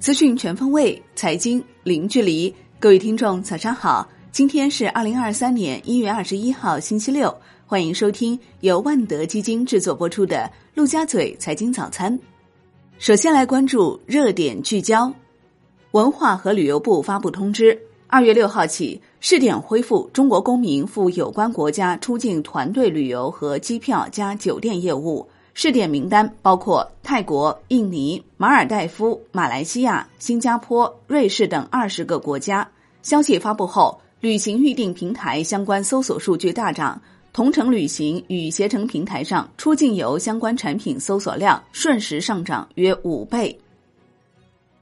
资讯全方位，财经零距离。各位听众，早上好！今天是二零二三年一月二十一号，星期六。欢迎收听由万德基金制作播出的《陆家嘴财经早餐》。首先来关注热点聚焦。文化和旅游部发布通知，二月六号起试点恢复中国公民赴有关国家出境团队旅游和机票加酒店业务。试点名单包括泰国、印尼、马尔代夫、马来西亚、新加坡、瑞士等二十个国家。消息发布后，旅行预订平台相关搜索数据大涨，同程旅行与携程平台上出境游相关产品搜索量瞬时上涨约五倍。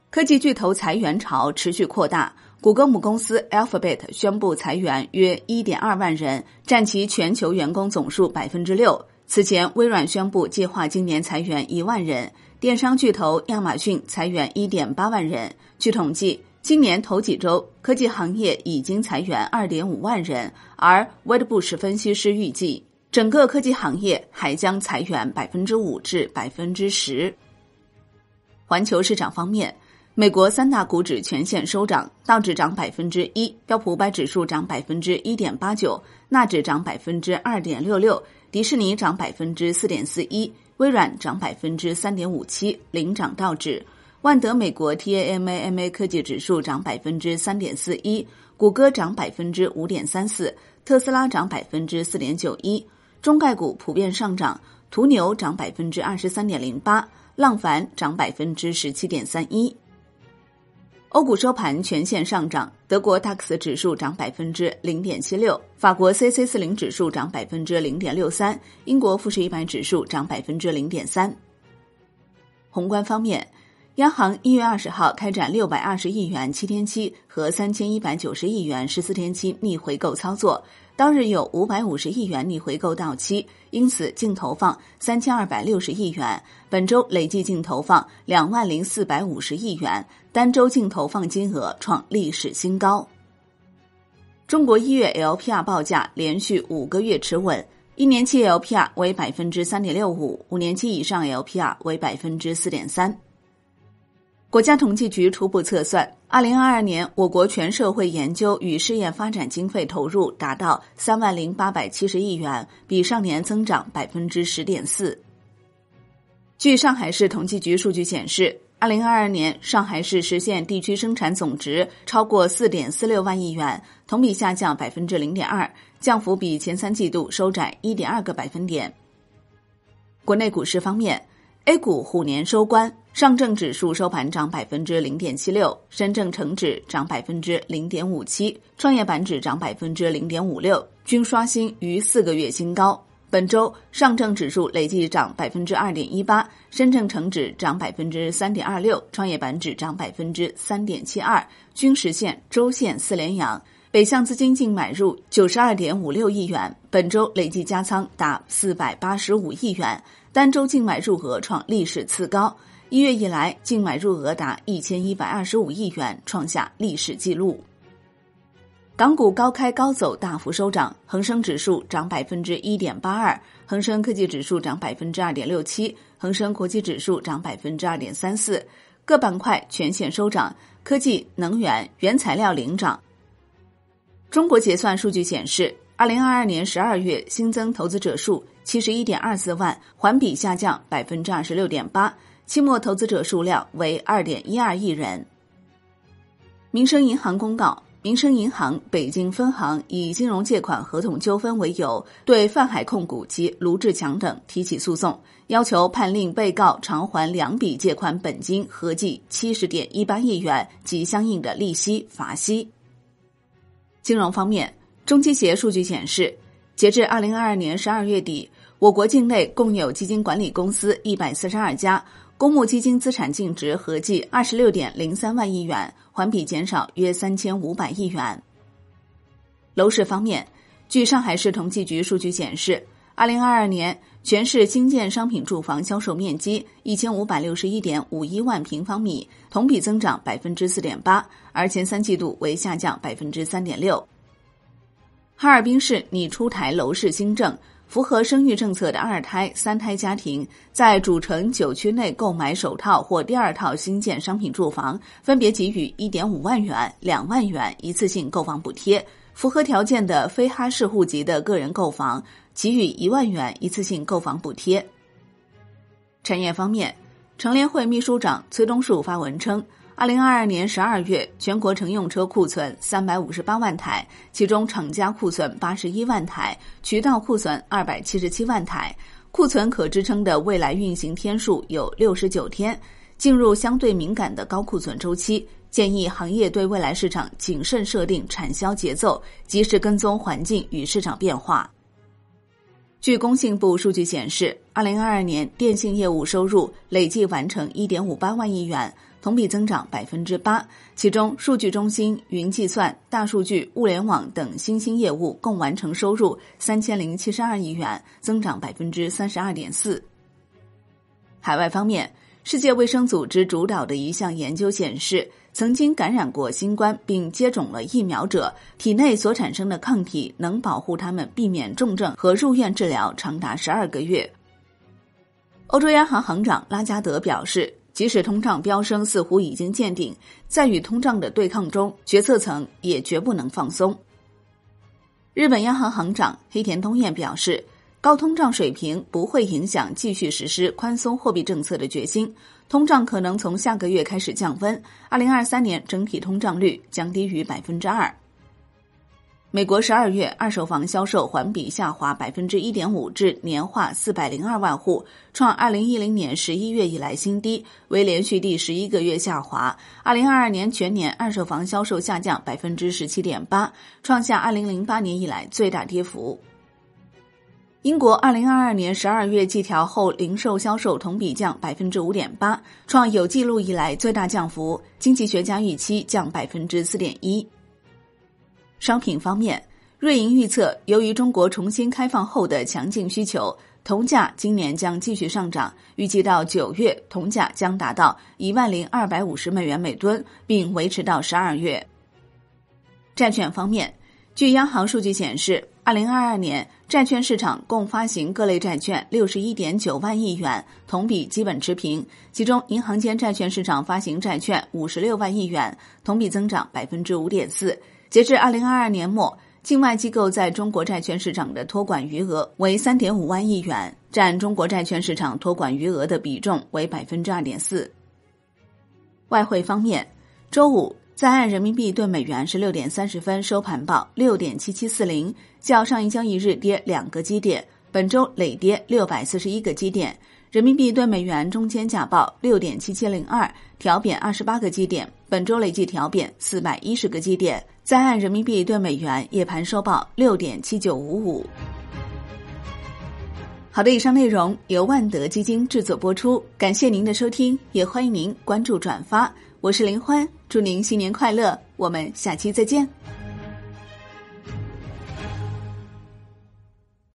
科技巨头裁员潮持续扩大，谷歌母公司 Alphabet 宣布裁员约一点二万人，占其全球员工总数百分之六。此前，微软宣布计划今年裁员一万人，电商巨头亚马逊裁员一点八万人。据统计，今年头几周，科技行业已经裁员二点五万人，而 Wedbush 分析师预计，整个科技行业还将裁员百分之五至百分之十。环球市场方面，美国三大股指全线收涨，道指涨百分之一，标普五百指数涨百分之一点八九，纳指涨百分之二点六六。迪士尼涨百分之四点四一，微软涨百分之三点五七，领涨道指。万德美国 TAMAMA 科技指数涨百分之三点四一，谷歌涨百分之五点三四，特斯拉涨百分之四点九一。中概股普遍上涨，途牛涨百分之二十三点零八，浪凡涨百分之十七点三一。欧股收盘全线上涨，德国 DAX 指数涨百分之零点七六，法国 c c 四零指数涨百分之零点六三，英国富时一百指数涨百分之零点三。宏观方面，央行一月二十号开展六百二十亿元七天期和三千一百九十亿元十四天期逆回购操作。当日有五百五十亿元逆回购到期，因此净投放三千二百六十亿元。本周累计净投放两万零四百五十亿元，单周净投放金额创历史新高。中国一月 LPR 报价连续五个月持稳，一年期 LPR 为百分之三点六五，五年期以上 LPR 为百分之四点三。国家统计局初步测算，二零二二年我国全社会研究与试验发展经费投入达到三万零八百七十亿元，比上年增长百分之十点四。据上海市统计局数据显示，二零二二年上海市实现地区生产总值超过四点四六万亿元，同比下降百分之零点二，降幅比前三季度收窄一点二个百分点。国内股市方面。A 股虎年收官，上证指数收盘涨百分之零点七六，深证成指涨百分之零点五七，创业板指涨百分之零点五六，均刷新逾四个月新高。本周上证指数累计涨百分之二点一八，深证成指涨百分之三点二六，创业板指涨百分之三点七二，均实现周线四连阳。北向资金净买入九十二点五六亿元，本周累计加仓达四百八十五亿元，单周净买入额创历史次高。一月以来净买入额达一千一百二十五亿元，创下历史纪录。港股高开高走，大幅收涨，恒生指数涨百分之一点八二，恒生科技指数涨百分之二点六七，恒生国际指数涨百分之二点三四，各板块全线收涨，科技、能源、原材料领涨。中国结算数据显示，二零二二年十二月新增投资者数七十一点二四万，环比下降百分之二十六点八，期末投资者数量为二点一二亿人。民生银行公告，民生银行北京分行以金融借款合同纠纷为由，对泛海控股及卢志强等提起诉讼，要求判令被告偿还两笔借款本金合计七十点一八亿元及相应的利息、罚息。金融方面，中基协数据显示，截至二零二二年十二月底，我国境内共有基金管理公司一百四十二家，公募基金资产净值合计二十六点零三万亿元，环比减少约三千五百亿元。楼市方面，据上海市统计局数据显示，二零二二年全市新建商品住房销售面积一千五百六十一点五一万平方米，同比增长百分之四点八。而前三季度为下降百分之三点六。哈尔滨市拟出台楼市新政，符合生育政策的二胎、三胎家庭，在主城九区内购买首套或第二套新建商品住房，分别给予一点五万元、两万元一次性购房补贴；符合条件的非哈市户籍的个人购房，给予一万元一次性购房补贴。产业方面，成联会秘书长崔东树发文称。二零二二年十二月，全国乘用车库存三百五十八万台，其中厂家库存八十一万台，渠道库存二百七十七万台，库存可支撑的未来运行天数有六十九天，进入相对敏感的高库存周期。建议行业对未来市场谨慎设定产销节奏，及时跟踪环境与市场变化。据工信部数据显示，二零二二年电信业务收入累计完成一点五八万亿元。同比增长百分之八，其中数据中心、云计算、大数据、物联网等新兴业务共完成收入三千零七十二亿元，增长百分之三十二点四。海外方面，世界卫生组织主导的一项研究显示，曾经感染过新冠并接种了疫苗者，体内所产生的抗体能保护他们避免重症和入院治疗长达十二个月。欧洲央行行长拉加德表示。即使通胀飙升似乎已经见顶，在与通胀的对抗中，决策层也绝不能放松。日本央行行长黑田东彦表示，高通胀水平不会影响继续实施宽松货币政策的决心，通胀可能从下个月开始降温，二零二三年整体通胀率将低于百分之二。美国十二月二手房销售环比下滑百分之一点五，至年化四百零二万户，创二零一零年十一月以来新低，为连续第十一个月下滑。二零二二年全年二手房销售下降百分之十七点八，创下二零零八年以来最大跌幅。英国二零二二年十二月季调后零售销售同比降百分之五点八，创有记录以来最大降幅。经济学家预期降百分之四点一。商品方面，瑞银预测，由于中国重新开放后的强劲需求，铜价今年将继续上涨，预计到九月，铜价将达到一万零二百五十美元每吨，并维持到十二月。债券方面，据央行数据显示，二零二二年债券市场共发行各类债券六十一点九万亿元，同比基本持平，其中银行间债券市场发行债券五十六万亿元，同比增长百分之五点四。截至二零二二年末，境外机构在中国债券市场的托管余额为三点五万亿元，占中国债券市场托管余额的比重为百分之二点四。外汇方面，周五在岸人民币对美元十六点三十分收盘报六点七七四零，较上一交易日跌两个基点，本周累跌六百四十一个基点。人民币对美元中间价报六点七七零二，调贬二十八个基点，本周累计调贬四百一十个基点。在岸人民币对美元夜盘收报六点七九五五。好的，以上内容由万德基金制作播出，感谢您的收听，也欢迎您关注转发。我是林欢，祝您新年快乐，我们下期再见。